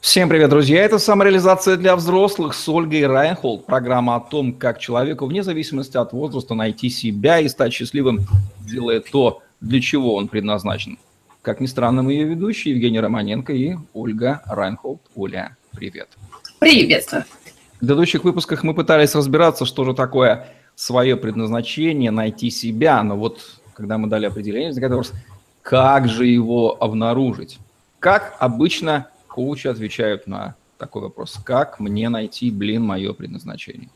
Всем привет, друзья! Это «Самореализация для взрослых» с Ольгой Райнхолд. Программа о том, как человеку, вне зависимости от возраста, найти себя и стать счастливым, делая то, для чего он предназначен. Как ни странно, мы ее ведущие Евгений Романенко и Ольга Райнхолд. Оля, привет! Приветствую! В предыдущих выпусках мы пытались разбираться, что же такое свое предназначение, найти себя, но вот когда мы дали определение, возникает вопрос, как же его обнаружить? Как обычно коучи отвечают на такой вопрос. Как мне найти, блин, мое предназначение?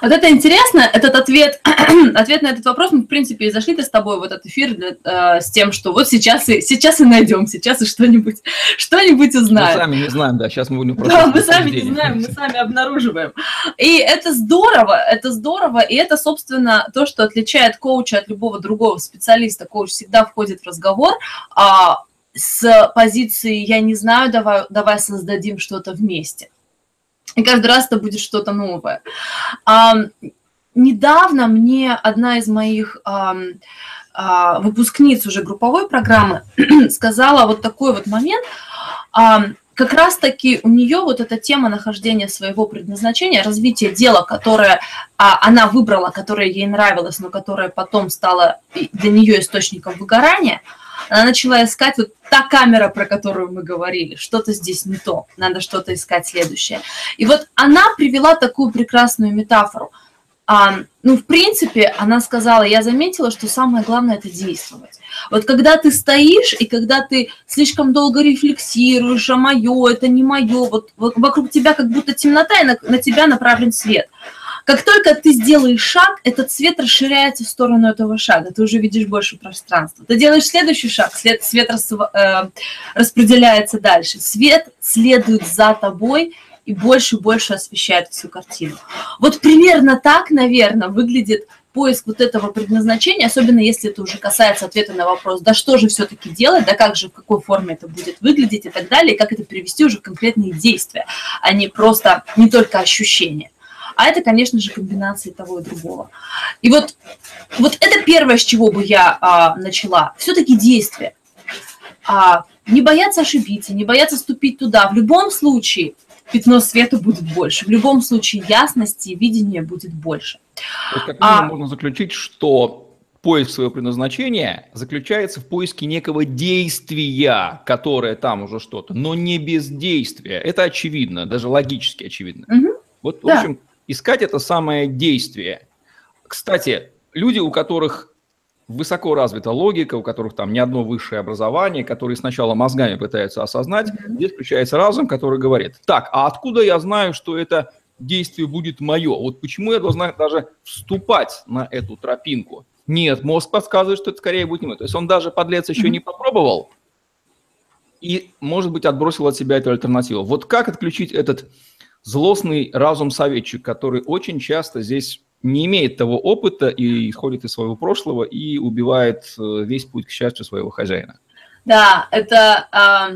Вот это интересно, этот ответ, ответ на этот вопрос, мы, в принципе, и зашли с тобой в этот эфир для, э, с тем, что вот сейчас и, сейчас и найдем, сейчас и что-нибудь, что-нибудь узнаем. Мы сами не знаем, да, сейчас мы будем просто... Да, мы сами не знаем, мы сами обнаруживаем. И это здорово, это здорово, и это, собственно, то, что отличает коуча от любого другого специалиста. Коуч всегда входит в разговор, а с позиции «я не знаю, давай, давай создадим что-то вместе». И каждый раз это будет что-то новое. А, недавно мне одна из моих а, а, выпускниц уже групповой программы сказала вот такой вот момент. А, как раз-таки у нее вот эта тема нахождения своего предназначения, развития дела, которое а, она выбрала, которое ей нравилось, но которое потом стало для нее источником выгорания – она начала искать вот та камера, про которую мы говорили, что-то здесь не то, надо что-то искать следующее. И вот она привела такую прекрасную метафору. А, ну, в принципе, она сказала, я заметила, что самое главное – это действовать. Вот когда ты стоишь, и когда ты слишком долго рефлексируешь, а мое, это не мое, вот вокруг тебя как будто темнота, и на, на тебя направлен свет – как только ты сделаешь шаг, этот свет расширяется в сторону этого шага, ты уже видишь больше пространства. Ты делаешь следующий шаг, свет, э, распределяется дальше. Свет следует за тобой и больше и больше освещает всю картину. Вот примерно так, наверное, выглядит поиск вот этого предназначения, особенно если это уже касается ответа на вопрос, да что же все-таки делать, да как же, в какой форме это будет выглядеть и так далее, и как это привести уже в конкретные действия, а не просто, не только ощущения. А это, конечно же, комбинация того и другого. И вот, вот это первое, с чего бы я а, начала. Все-таки действие. А, не бояться ошибиться, не бояться ступить туда. В любом случае пятно света будет больше. В любом случае ясности и видения будет больше. То есть, как а, можно заключить, что поиск своего предназначения заключается в поиске некого действия, которое там уже что-то, но не бездействия. Это очевидно, даже логически очевидно. Угу. Вот, в да. общем, искать это самое действие. Кстати, люди, у которых высоко развита логика, у которых там не одно высшее образование, которые сначала мозгами пытаются осознать, здесь включается разум, который говорит, так, а откуда я знаю, что это действие будет мое? Вот почему я должна даже вступать на эту тропинку? Нет, мозг подсказывает, что это скорее будет не мое. То есть он даже, подлец, еще не попробовал и, может быть, отбросил от себя эту альтернативу. Вот как отключить этот злостный разум-советчик, который очень часто здесь не имеет того опыта и исходит из своего прошлого и убивает э, весь путь к счастью своего хозяина. Да, это а,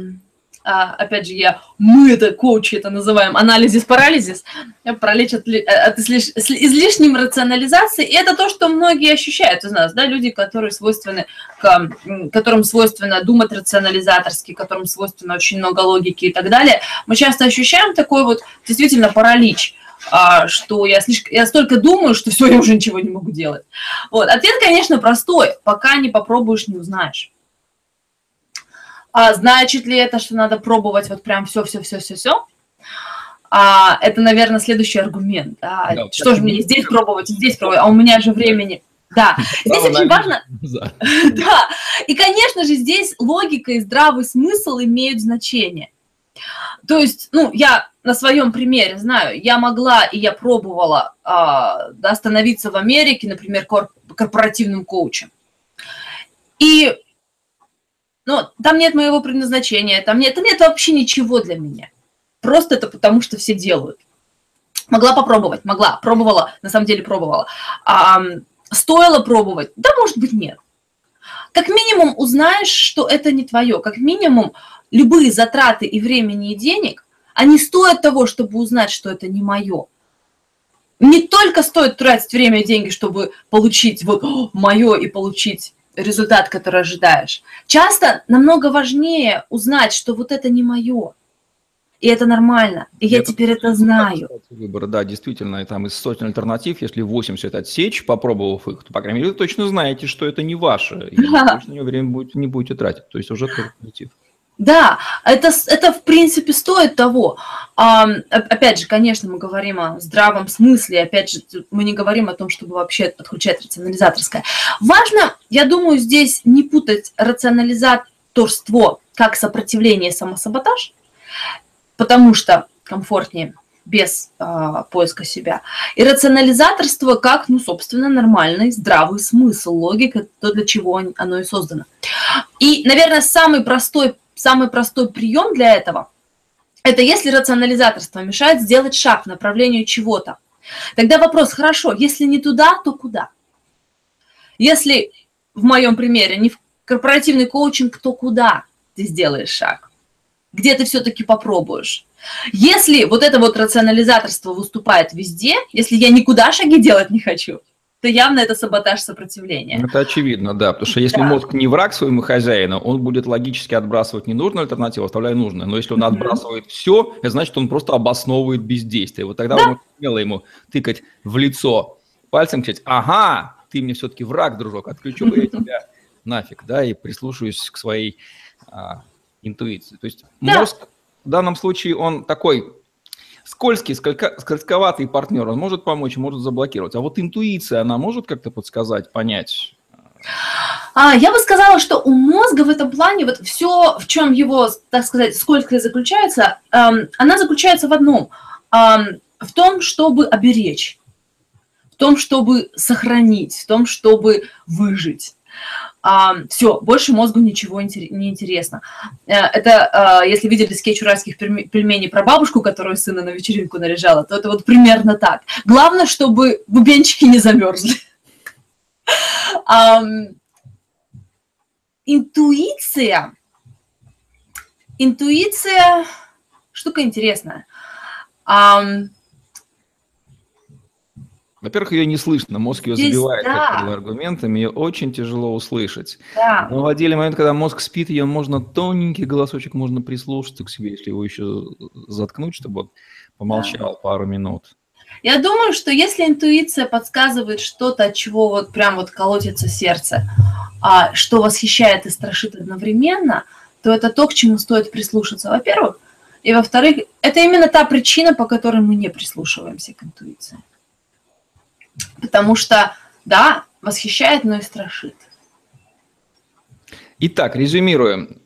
опять же, я, мы это, коучи это называем, анализис-парализис, пролечь от, от излиш, излишней рационализации, и это то, что многие ощущают из нас, да, люди, которые свойственны, которым свойственно думать рационализаторски, которым свойственно очень много логики и так далее, мы часто ощущаем такой вот действительно паралич, а, что я слишком, я столько думаю, что все, я уже ничего не могу делать. Вот. Ответ, конечно, простой. Пока не попробуешь, не узнаешь. А значит ли это, что надо пробовать вот прям все-все-все-все-все? А, это, наверное, следующий аргумент. Да? Да, что же мне здесь пробовать, здесь пробовать, а у меня же времени. Да, здесь очень важно. Да, и, конечно же, здесь логика и здравый смысл имеют значение. То есть, ну, я на своем примере знаю, я могла и я пробовала э, да, становиться в Америке, например, корпоративным коучем. И но там нет моего предназначения, там нет, там нет вообще ничего для меня. Просто это потому, что все делают. Могла попробовать, могла, пробовала, на самом деле пробовала. А, стоило пробовать? Да, может быть, нет. Как минимум узнаешь, что это не твое. Как минимум любые затраты и времени, и денег, они стоят того, чтобы узнать, что это не мое. Не только стоит тратить время и деньги, чтобы получить вот мое и получить результат, который ожидаешь. Часто намного важнее узнать, что вот это не мое. И это нормально. И это, я теперь это знаю. Выбор, да, действительно, и там из сотен альтернатив, если 80 отсечь, попробовав их, то, по крайней мере, вы точно знаете, что это не ваше. И да. время будет, не будете тратить. То есть уже альтернатив. Да, это, это в принципе стоит того. А, опять же, конечно, мы говорим о здравом смысле, опять же, мы не говорим о том, чтобы вообще подключать рационализаторское. Важно, я думаю, здесь не путать рационализаторство как сопротивление самосаботаж, потому что комфортнее без а, поиска себя. И рационализаторство как, ну, собственно, нормальный, здравый смысл, логика, то, для чего оно и создано. И, наверное, самый простой самый простой прием для этого – это если рационализаторство мешает сделать шаг в направлении чего-то. Тогда вопрос, хорошо, если не туда, то куда? Если в моем примере не в корпоративный коучинг, то куда ты сделаешь шаг? Где ты все-таки попробуешь? Если вот это вот рационализаторство выступает везде, если я никуда шаги делать не хочу – то явно это саботаж сопротивления. Это очевидно, да, потому что если да. мозг не враг своему хозяину, он будет логически отбрасывать ненужную альтернативу, оставляя нужную. Но если он отбрасывает все, это значит, он просто обосновывает бездействие. Вот тогда да. он смело ему тыкать в лицо пальцем, сказать, ага, ты мне все-таки враг, дружок, отключу я тебя нафиг, да, и прислушаюсь к своей а, интуиции. То есть да. мозг в данном случае, он такой скользкий, сколька, скользковатый партнер, он может помочь, может заблокировать. А вот интуиция, она может как-то подсказать, понять? А, я бы сказала, что у мозга в этом плане вот все, в чем его, так сказать, скользкое заключается, эм, она заключается в одном, эм, в том, чтобы оберечь, в том, чтобы сохранить, в том, чтобы выжить все, больше мозгу ничего не интересно. Э, это, а, если видели скетч уральских пельменей про бабушку, которую сына на вечеринку наряжала, то это вот примерно так. Главное, чтобы бубенчики не замерзли. Интуиция. Интуиция штука интересная. Во-первых, ее не слышно, мозг ее Здесь, забивает да. аргументами, ее очень тяжело услышать. Да. Но в отдельный момент, когда мозг спит, ее можно тоненький голосочек, можно прислушаться к себе, если его еще заткнуть, чтобы он помолчал да. пару минут. Я думаю, что если интуиция подсказывает что-то, от чего вот прям вот колотится сердце, а, что восхищает и страшит одновременно, то это то, к чему стоит прислушаться, во-первых. И во-вторых, это именно та причина, по которой мы не прислушиваемся к интуиции. Потому что, да, восхищает, но и страшит. Итак, резюмируем.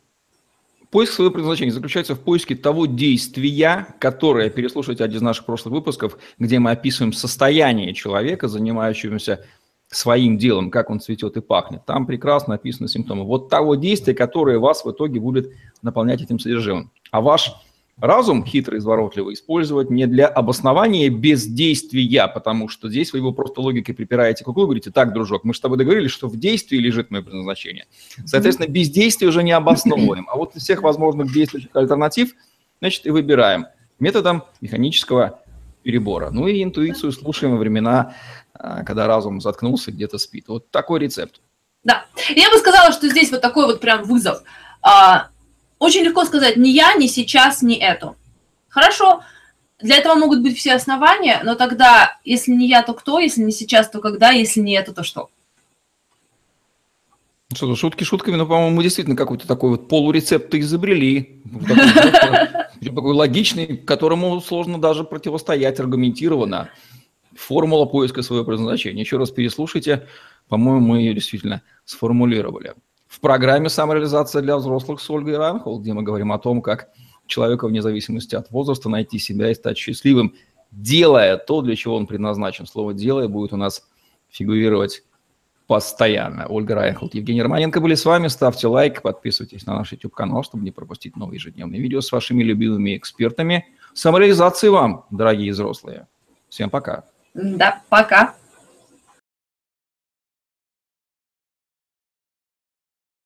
Поиск своего предназначения заключается в поиске того действия, которое, переслушайте один из наших прошлых выпусков, где мы описываем состояние человека, занимающегося своим делом, как он цветет и пахнет. Там прекрасно описаны симптомы. Вот того действия, которое вас в итоге будет наполнять этим содержимым. А ваш разум хитрый, изворотливый использовать не для обоснования бездействия, потому что здесь вы его просто логикой припираете к углу, говорите, так, дружок, мы с тобой договорились, что в действии лежит мое предназначение. Соответственно, бездействие уже не обосновываем. А вот из всех возможных действующих альтернатив, значит, и выбираем методом механического перебора. Ну и интуицию слушаем во времена, а, когда разум заткнулся, где-то спит. Вот такой рецепт. Да. Я бы сказала, что здесь вот такой вот прям вызов. А, очень легко сказать, не я, не сейчас, не эту. Хорошо, для этого могут быть все основания, но тогда, если не я, то кто, если не сейчас, то когда, если не это, то что? Что, шутки шутками, но, по-моему, действительно какой-то такой вот полурецепт изобрели. Такой, такой логичный, которому сложно даже противостоять аргументированно. Формула поиска своего предназначения. Еще раз переслушайте. По-моему, мы ее действительно сформулировали в программе «Самореализация для взрослых» с Ольгой Ранхол, где мы говорим о том, как человека вне зависимости от возраста найти себя и стать счастливым, делая то, для чего он предназначен. Слово «делая» будет у нас фигурировать постоянно. Ольга Райнхолд, Евгений Романенко были с вами. Ставьте лайк, подписывайтесь на наш YouTube-канал, чтобы не пропустить новые ежедневные видео с вашими любимыми экспертами. Самореализации вам, дорогие взрослые. Всем пока. Да, пока.